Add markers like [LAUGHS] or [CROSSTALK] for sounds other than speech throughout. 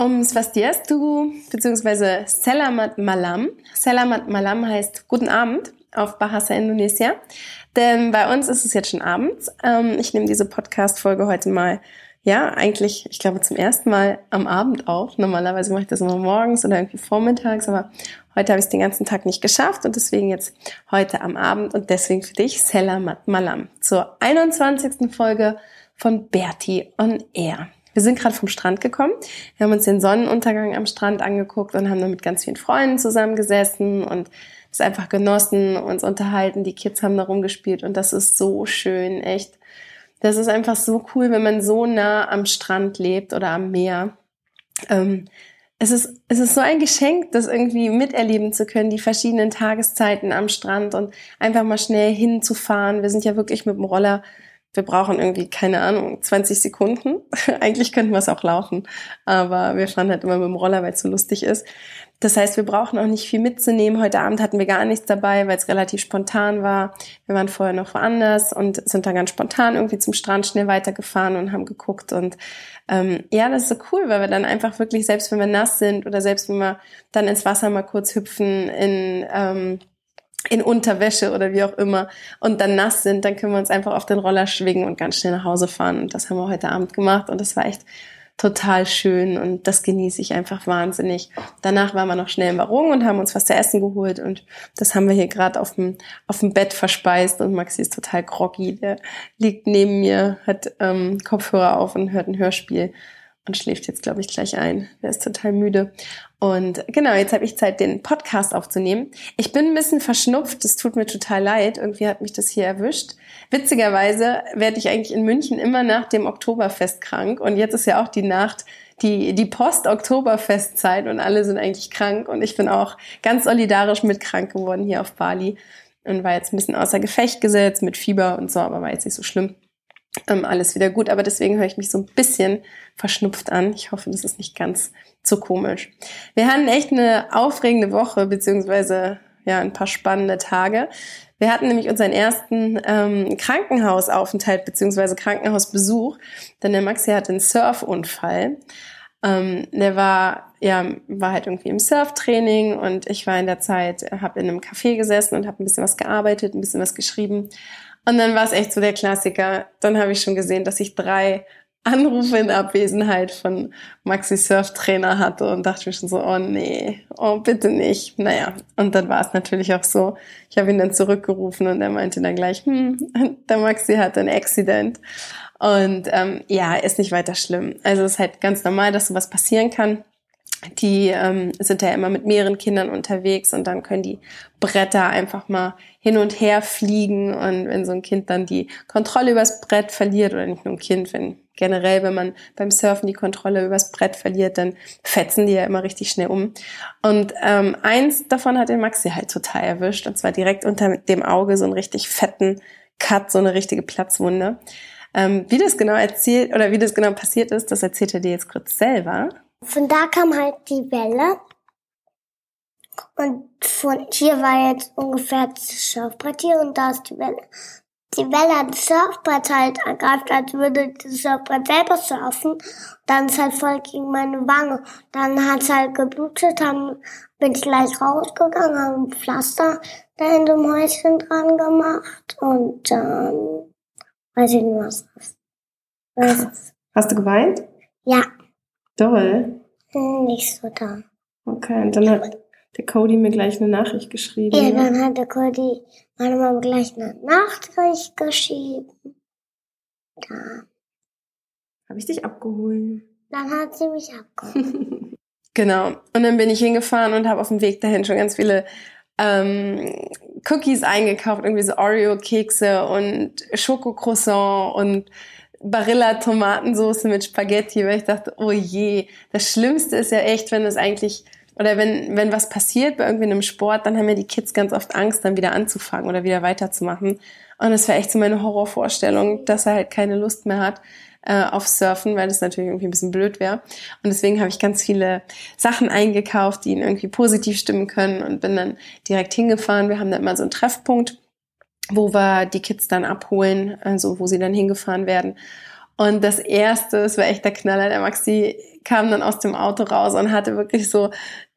Um Swastiastu bzw. Selamat Malam. Selamat Malam heißt Guten Abend auf Bahasa Indonesia. Denn bei uns ist es jetzt schon abends. Ähm, ich nehme diese Podcast-Folge heute mal, ja, eigentlich, ich glaube, zum ersten Mal am Abend auf. Normalerweise mache ich das immer morgens oder irgendwie vormittags, aber heute habe ich es den ganzen Tag nicht geschafft und deswegen jetzt heute am Abend und deswegen für dich Selamat Malam zur 21. Folge von Bertie on Air. Wir sind gerade vom Strand gekommen. Wir haben uns den Sonnenuntergang am Strand angeguckt und haben dann mit ganz vielen Freunden zusammengesessen und es einfach genossen, uns unterhalten. Die Kids haben da rumgespielt und das ist so schön, echt. Das ist einfach so cool, wenn man so nah am Strand lebt oder am Meer. Ähm, es ist, es ist so ein Geschenk, das irgendwie miterleben zu können, die verschiedenen Tageszeiten am Strand und einfach mal schnell hinzufahren. Wir sind ja wirklich mit dem Roller wir brauchen irgendwie, keine Ahnung, 20 Sekunden. [LAUGHS] Eigentlich könnten wir es auch laufen, aber wir fahren halt immer mit dem Roller, weil es so lustig ist. Das heißt, wir brauchen auch nicht viel mitzunehmen. Heute Abend hatten wir gar nichts dabei, weil es relativ spontan war. Wir waren vorher noch woanders und sind dann ganz spontan irgendwie zum Strand schnell weitergefahren und haben geguckt. Und ähm, ja, das ist so cool, weil wir dann einfach wirklich, selbst wenn wir nass sind oder selbst wenn wir dann ins Wasser mal kurz hüpfen, in ähm, in Unterwäsche oder wie auch immer und dann nass sind, dann können wir uns einfach auf den Roller schwingen und ganz schnell nach Hause fahren. Und das haben wir heute Abend gemacht und das war echt total schön und das genieße ich einfach wahnsinnig. Danach waren wir noch schnell im Warung und haben uns was zu essen geholt und das haben wir hier gerade auf dem, auf dem Bett verspeist und Maxi ist total groggy. Der liegt neben mir, hat ähm, Kopfhörer auf und hört ein Hörspiel und schläft jetzt, glaube ich, gleich ein. Der ist total müde. Und genau, jetzt habe ich Zeit, den Podcast aufzunehmen. Ich bin ein bisschen verschnupft, es tut mir total leid. Irgendwie hat mich das hier erwischt. Witzigerweise werde ich eigentlich in München immer nach dem Oktoberfest krank. Und jetzt ist ja auch die Nacht, die, die Post-Oktoberfestzeit und alle sind eigentlich krank. Und ich bin auch ganz solidarisch mit krank geworden hier auf Bali und war jetzt ein bisschen außer Gefecht gesetzt mit Fieber und so, aber war jetzt nicht so schlimm ähm, alles wieder gut. Aber deswegen höre ich mich so ein bisschen verschnupft an. Ich hoffe, das ist nicht ganz so komisch. Wir hatten echt eine aufregende Woche, beziehungsweise ja, ein paar spannende Tage. Wir hatten nämlich unseren ersten ähm, Krankenhausaufenthalt beziehungsweise Krankenhausbesuch, denn der Maxi hatte einen Surfunfall. Ähm, der war ja war halt irgendwie im Surftraining und ich war in der Zeit, habe in einem Café gesessen und habe ein bisschen was gearbeitet, ein bisschen was geschrieben und dann war es echt so der Klassiker. Dann habe ich schon gesehen, dass ich drei Anrufe in Abwesenheit von Maxi Surf Trainer hatte und dachte mir schon so, oh nee, oh bitte nicht. Naja, und dann war es natürlich auch so. Ich habe ihn dann zurückgerufen und er meinte dann gleich, hm, der Maxi hat ein Accident. Und ähm, ja, ist nicht weiter schlimm. Also es ist halt ganz normal, dass sowas passieren kann die ähm, sind ja immer mit mehreren Kindern unterwegs und dann können die Bretter einfach mal hin und her fliegen und wenn so ein Kind dann die Kontrolle übers Brett verliert oder nicht nur ein Kind, wenn generell, wenn man beim Surfen die Kontrolle übers Brett verliert, dann fetzen die ja immer richtig schnell um. Und ähm, eins davon hat den Maxi halt total erwischt und zwar direkt unter dem Auge so einen richtig fetten Cut, so eine richtige Platzwunde. Ähm, wie das genau erzählt oder wie das genau passiert ist, das erzählt er dir jetzt kurz selber. Von da kam halt die Welle. Und von hier war jetzt ungefähr das Surfbrett hier und da ist die Welle. Die Welle hat das Surfbrett halt ergreift, als würde das Surfbrett selber surfen. Dann ist halt voll gegen meine Wange. Dann hat es halt geblutet, dann bin ich gleich rausgegangen, habe ein Pflaster da in dem Häuschen dran gemacht und dann weiß ich nicht, was das ist. Hast du geweint? Ja. Doll? Nicht so da. Okay, und dann hat der Cody mir gleich eine Nachricht geschrieben. Ja, dann hat der Cody meine Mama gleich eine Nachricht geschrieben. Da. Habe ich dich abgeholt. Dann hat sie mich [LAUGHS] abgeholt. genau. Und dann bin ich hingefahren und habe auf dem Weg dahin schon ganz viele ähm, Cookies eingekauft, irgendwie so Oreo-Kekse und Schokocroissant und Barilla-Tomatensauce mit Spaghetti, weil ich dachte, oh je, das Schlimmste ist ja echt, wenn es eigentlich, oder wenn, wenn was passiert bei irgendwie einem Sport, dann haben ja die Kids ganz oft Angst, dann wieder anzufangen oder wieder weiterzumachen. Und das war echt so meine Horrorvorstellung, dass er halt keine Lust mehr hat äh, auf Surfen, weil das natürlich irgendwie ein bisschen blöd wäre. Und deswegen habe ich ganz viele Sachen eingekauft, die ihn irgendwie positiv stimmen können und bin dann direkt hingefahren. Wir haben da immer so einen Treffpunkt wo wir die Kids dann abholen, also wo sie dann hingefahren werden. Und das erste, es war echt der Knaller, der Maxi kam dann aus dem Auto raus und hatte wirklich so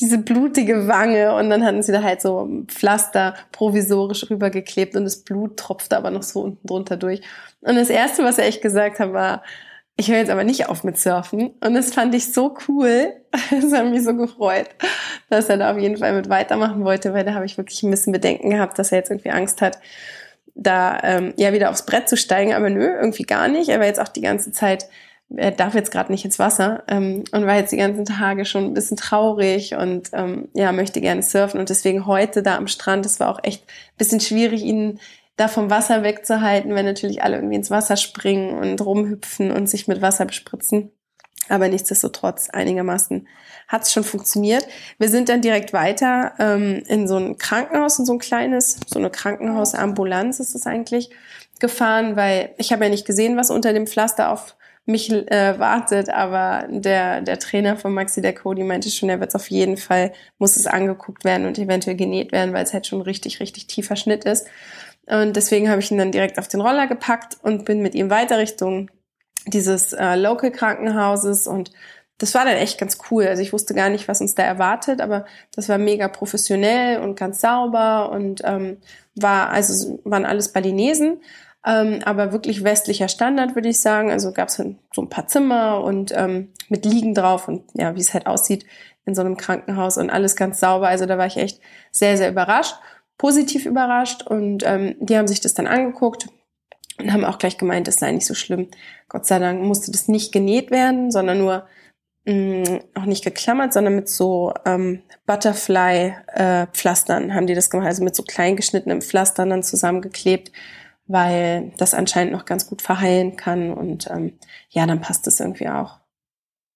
diese blutige Wange und dann hatten sie da halt so Pflaster provisorisch rübergeklebt und das Blut tropfte aber noch so unten drunter durch. Und das erste, was er echt gesagt hat, war, ich höre jetzt aber nicht auf mit Surfen. Und das fand ich so cool. [LAUGHS] Das hat mich so gefreut, dass er da auf jeden Fall mit weitermachen wollte, weil da habe ich wirklich ein bisschen Bedenken gehabt, dass er jetzt irgendwie Angst hat, da ähm, ja wieder aufs Brett zu steigen. Aber nö, irgendwie gar nicht. Er war jetzt auch die ganze Zeit, er darf jetzt gerade nicht ins Wasser ähm, und war jetzt die ganzen Tage schon ein bisschen traurig und ähm, ja, möchte gerne surfen. Und deswegen heute da am Strand, das war auch echt ein bisschen schwierig, ihn da vom Wasser wegzuhalten, wenn natürlich alle irgendwie ins Wasser springen und rumhüpfen und sich mit Wasser bespritzen. Aber nichtsdestotrotz einigermaßen hat es schon funktioniert. Wir sind dann direkt weiter ähm, in so ein Krankenhaus, in so ein kleines, so eine Krankenhausambulanz ist es eigentlich, gefahren, weil ich habe ja nicht gesehen, was unter dem Pflaster auf mich äh, wartet, aber der, der Trainer von Maxi der Cody meinte schon, er wird es auf jeden Fall, muss es angeguckt werden und eventuell genäht werden, weil es halt schon richtig, richtig tiefer Schnitt ist. Und deswegen habe ich ihn dann direkt auf den Roller gepackt und bin mit ihm weiter Richtung dieses äh, Local Krankenhauses und das war dann echt ganz cool. Also ich wusste gar nicht, was uns da erwartet, aber das war mega professionell und ganz sauber und ähm, war also waren alles Balinesen, ähm, aber wirklich westlicher Standard würde ich sagen. Also gab es so ein paar Zimmer und ähm, mit Liegen drauf und ja, wie es halt aussieht in so einem Krankenhaus und alles ganz sauber. Also da war ich echt sehr sehr überrascht positiv überrascht und ähm, die haben sich das dann angeguckt und haben auch gleich gemeint, es sei nicht so schlimm. Gott sei Dank musste das nicht genäht werden, sondern nur mh, mm, auch nicht geklammert, sondern mit so ähm, Butterfly-Pflastern äh, haben die das gemacht, also mit so klein geschnittenen Pflastern dann zusammengeklebt, weil das anscheinend noch ganz gut verheilen kann und ähm, ja, dann passt es irgendwie auch.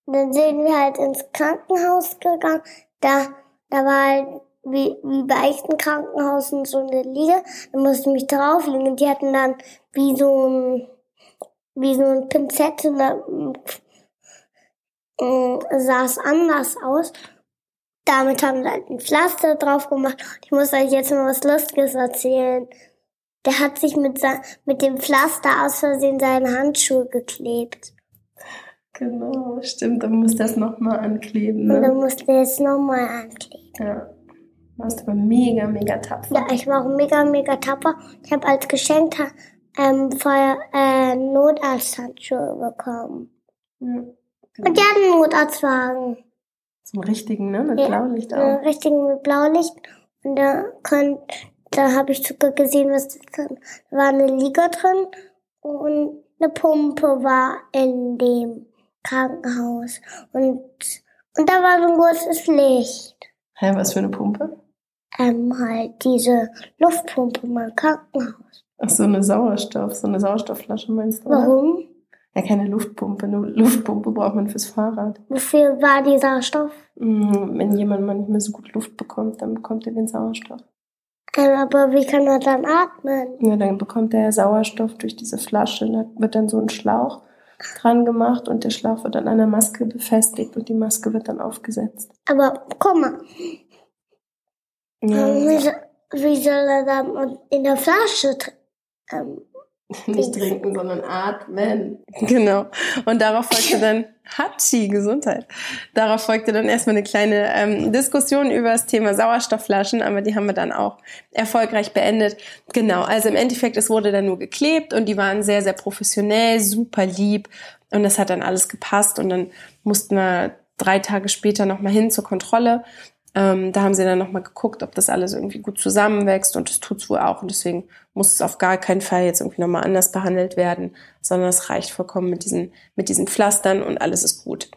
Dann sind wir halt ins Krankenhaus gegangen, da, da war halt wie, wie bei echten Krankenhausen so eine Liege. Da musste ich mich drauflegen und die hatten dann wie so ein, wie so ein Pinzette, da, äh, sah es anders aus. Damit haben sie halt ein Pflaster drauf gemacht. Ich muss euch jetzt mal was Lustiges erzählen. Der hat sich mit, mit dem Pflaster aus Versehen seine Handschuhe geklebt. Genau, stimmt. Dann muss das nochmal ankleben. Ne? Und dann musste er es nochmal ankleben. Ja. Du warst aber mega, mega tapfer. Ja, ich war auch mega, mega tapfer. Ich habe als Geschenk ähm, Feuer, äh, Notarzthandschuhe bekommen. Ja, genau. Und die hatten einen Notarztwagen. Zum richtigen, ne? Mit ja, Blaulicht auch. Einen richtigen mit Blaulicht. Und da könnt, da habe ich sogar gesehen, was war eine Liga drin und eine Pumpe war in dem Krankenhaus. Und, und da war so ein großes Licht. Hä, was für eine Pumpe? ähm, halt diese Luftpumpe meinem Krankenhaus. Ach so, eine Sauerstoff, so eine Sauerstoffflasche meinst du? Warum? Oder? Ja, keine Luftpumpe. Eine Luftpumpe braucht man fürs Fahrrad. Wofür war die Sauerstoff? Mm, wenn jemand mal nicht mehr so gut Luft bekommt, dann bekommt er den Sauerstoff. Ähm, aber wie kann er dann atmen? Ja, dann bekommt er Sauerstoff durch diese Flasche. Da wird dann so ein Schlauch dran gemacht und der Schlauch wird an einer Maske befestigt und die Maske wird dann aufgesetzt. Aber guck mal, ja. Wie, soll, wie soll er dann in der Flasche ähm, [LAUGHS] nicht trinken, sondern atmen. [LAUGHS] Genau. Und darauf folgte [LAUGHS] dann Hatschi, Gesundheit. Darauf folgte dann erstmal eine kleine ähm, Diskussion über das Thema Sauerstoffflaschen, aber die haben wir dann auch erfolgreich beendet. Genau, also im Endeffekt, es wurde dann nur geklebt und die waren sehr, sehr professionell, super lieb und das hat dann alles gepasst und dann mussten wir drei Tage später nochmal hin zur Kontrolle Ähm, da haben sie dann nochmal geguckt, ob das alles irgendwie gut zusammenwächst und das tut's wohl auch. Und deswegen muss es auf gar keinen Fall jetzt irgendwie nochmal anders behandelt werden, sondern es reicht vollkommen mit diesen, mit diesen Pflastern und alles ist gut.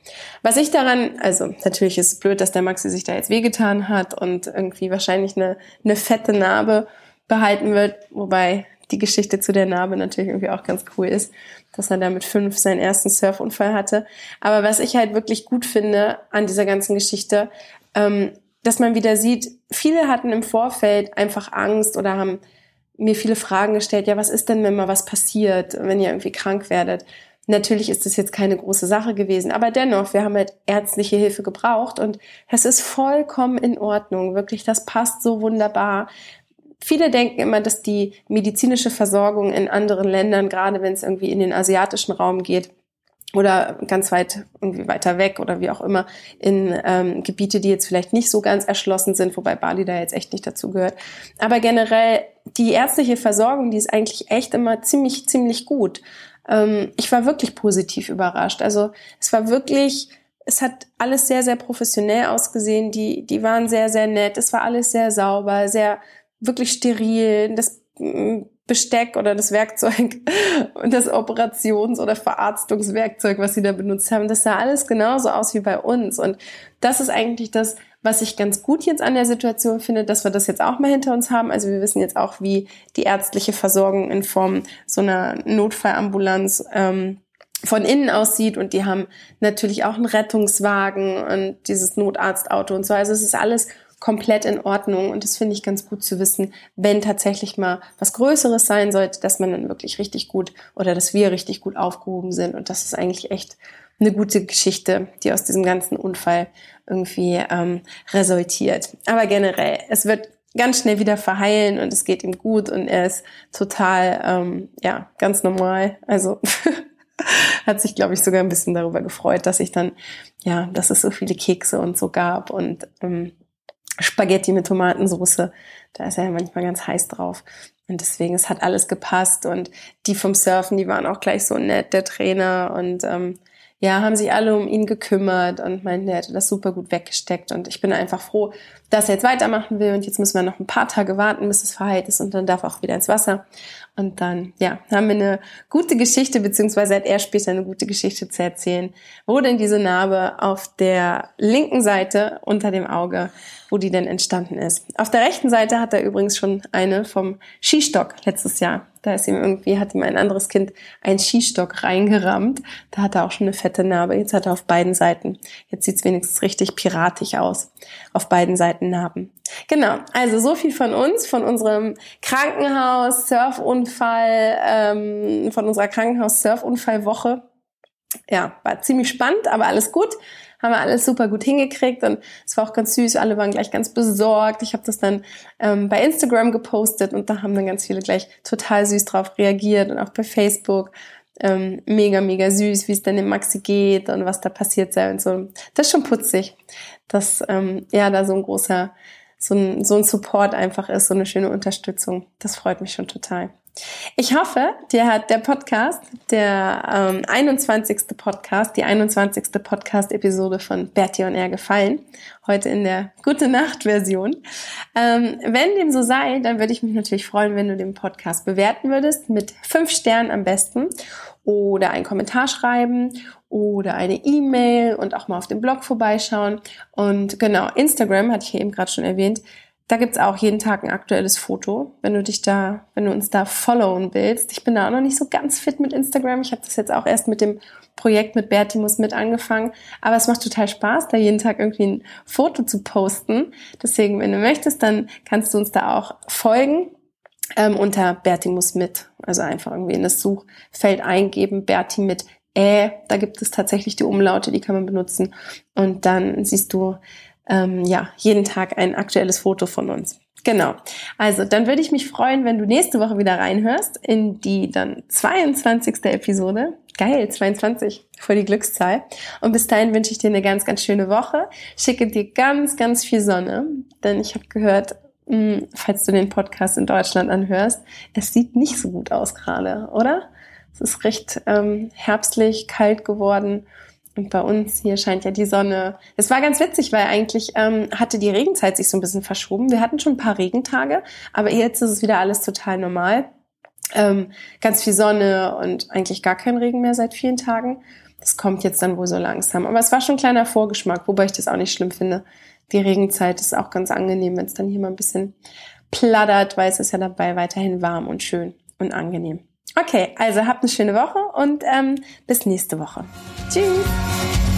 Was ich daran, also natürlich ist es blöd, dass der Maxi sich da jetzt wehgetan hat und irgendwie wahrscheinlich eine, eine fette Narbe behalten wird, wobei die Geschichte zu der Narbe natürlich irgendwie auch ganz cool ist, dass er da mit fünf seinen ersten Surfunfall hatte. Aber was ich halt wirklich gut finde an dieser ganzen Geschichte, ähm, dass man wieder sieht, viele hatten im Vorfeld einfach Angst oder haben mir viele Fragen gestellt, ja, was ist denn, wenn mal was passiert, wenn ihr irgendwie krank werdet? Natürlich ist das jetzt keine große Sache gewesen, aber dennoch, wir haben halt ärztliche Hilfe gebraucht und es ist vollkommen in Ordnung. Wirklich, das passt so wunderbar. Viele denken immer, dass die medizinische Versorgung in anderen Ländern, gerade wenn es irgendwie in den asiatischen Raum geht, oder ganz weit irgendwie weiter weg oder wie auch immer in ähm, Gebiete, die jetzt vielleicht nicht so ganz erschlossen sind, wobei Bali da jetzt echt nicht dazu gehört. Aber generell die ärztliche Versorgung, die ist eigentlich echt immer ziemlich ziemlich gut. Ähm, ich war wirklich positiv überrascht. Also es war wirklich es hat alles sehr, sehr professionell ausgesehen. Die, die waren sehr, sehr nett. Es war alles sehr sauber, sehr wirklich steril. Das mm, Besteck oder das Werkzeug [LAUGHS] und das Operations- oder Verarztungswerkzeug, was sie da benutzt haben, das sah alles genauso aus wie bei uns. Und das ist eigentlich das, was ich ganz gut jetzt an der Situation finde, dass wir das jetzt auch mal hinter uns haben. Also wir wissen jetzt auch, wie die ärztliche Versorgung in Form so einer Notfallambulanz ähm, von innen aussieht und die haben natürlich auch einen Rettungswagen und dieses Notarztauto und so. Also es ist alles komplett in Ordnung und das finde ich ganz gut zu wissen, wenn tatsächlich mal was Größeres sein sollte, dass man dann wirklich richtig gut oder dass wir richtig gut aufgehoben sind und das ist eigentlich echt eine gute Geschichte, die aus diesem ganzen Unfall irgendwie ähm, resultiert. Aber generell, es wird ganz schnell wieder verheilen und es geht ihm gut und er ist total, ähm, ja, ganz normal. Also [LAUGHS] hat sich, glaube ich, sogar ein bisschen darüber gefreut, dass ich dann, ja, dass es so viele Kekse und so gab und ähm, Spaghetti mit Tomatensauce. Da ist er ja manchmal ganz heiß drauf. Und deswegen, es hat alles gepasst. Und die vom Surfen, die waren auch gleich so nett, der Trainer. Und ähm, ja, haben sich alle um ihn gekümmert und meinten, er hätte das super gut weggesteckt. Und ich bin einfach froh, dass er jetzt weitermachen will. Und jetzt müssen wir noch ein paar Tage warten, bis es verheilt ist. Und dann darf er auch wieder ins Wasser. Und dann, ja, haben wir eine gute Geschichte, beziehungsweise hat er später eine gute Geschichte zu erzählen, wo denn diese Narbe auf der linken Seite unter dem Auge wo die denn entstanden ist. Auf der rechten Seite hat er übrigens schon eine vom Skistock letztes Jahr. Da ist ihm irgendwie, hat ihm ein anderes Kind einen Skistock reingerammt. Da hat er auch schon eine fette Narbe. Jetzt hat er auf beiden Seiten. Jetzt sieht's wenigstens richtig piratisch aus. Auf beiden Seiten Narben. Genau, also so viel von uns, von unserem Krankenhaus, Surfunfall, ähm, von unserer Krankenhaus-Surfunfallwoche. Ja, war ziemlich spannend, aber alles gut haben wir alles super gut hingekriegt und es war auch ganz süß. Alle waren gleich ganz besorgt. Ich habe das dann ähm, bei Instagram gepostet und da haben dann ganz viele gleich total süß drauf reagiert und auch bei Facebook. Ähm, mega, mega süß, wie es denn dem Maxi geht und was da passiert sei und so. Das ist schon putzig, dass ähm, ja da so ein großer, so ein, so ein Support einfach ist, so eine schöne Unterstützung. Das freut mich schon total. Ich hoffe, dir hat der Podcast, der ähm, 21. Podcast, die 21. Podcast-Episode von Bertie und er gefallen. Heute in der Gute Nacht-Version. Ähm, wenn dem so sei, dann würde ich mich natürlich freuen, wenn du den Podcast bewerten würdest, mit fünf Sternen am besten oder einen Kommentar schreiben oder eine E-Mail und auch mal auf dem Blog vorbeischauen. Und genau, Instagram hatte ich ja eben gerade schon erwähnt da gibt's auch jeden Tag ein aktuelles Foto, wenn du dich da, wenn du uns da followen willst. Ich bin da auch noch nicht so ganz fit mit Instagram. Ich habe das jetzt auch erst mit dem Projekt mit Bertimus mit angefangen. Aber es macht total Spaß, da jeden Tag irgendwie ein Foto zu posten. Deswegen, wenn du möchtest, dann kannst du uns da auch folgen ähm, unter Bertimus mit. Also einfach irgendwie in das Suchfeld eingeben, Berti mit Ä. Da gibt es tatsächlich die Umlaute, die kann man benutzen. Und dann siehst du ähm, ja, jeden Tag ein aktuelles Foto von uns. Genau. Also, dann würde ich mich freuen, wenn du nächste Woche wieder reinhörst in die dann 22. Episode. Geil, 22, voll die Glückszahl. Und bis dahin wünsche ich dir eine ganz, ganz schöne Woche. Schicke dir ganz, ganz viel Sonne, denn ich habe gehört, mh, hm, falls du den Podcast in Deutschland anhörst, es sieht nicht so gut aus gerade, oder? Es ist recht ähm, herbstlich, kalt geworden Und bei uns hier scheint ja die Sonne. Es war ganz witzig, weil eigentlich ähm, hatte die Regenzeit sich so ein bisschen verschoben. Wir hatten schon ein paar Regentage, aber jetzt ist es wieder alles total normal. Ähm, ganz viel Sonne und eigentlich gar kein Regen mehr seit vielen Tagen. Das kommt jetzt dann wohl so langsam. Aber es war schon ein kleiner Vorgeschmack, wobei ich das auch nicht schlimm finde. Die Regenzeit ist auch ganz angenehm, wenn es dann hier mal ein bisschen plattert, weil es ist ja dabei weiterhin warm und schön und angenehm. Okay, also habt eine schöne Woche und ähm, bis nächste Woche. Tschüss!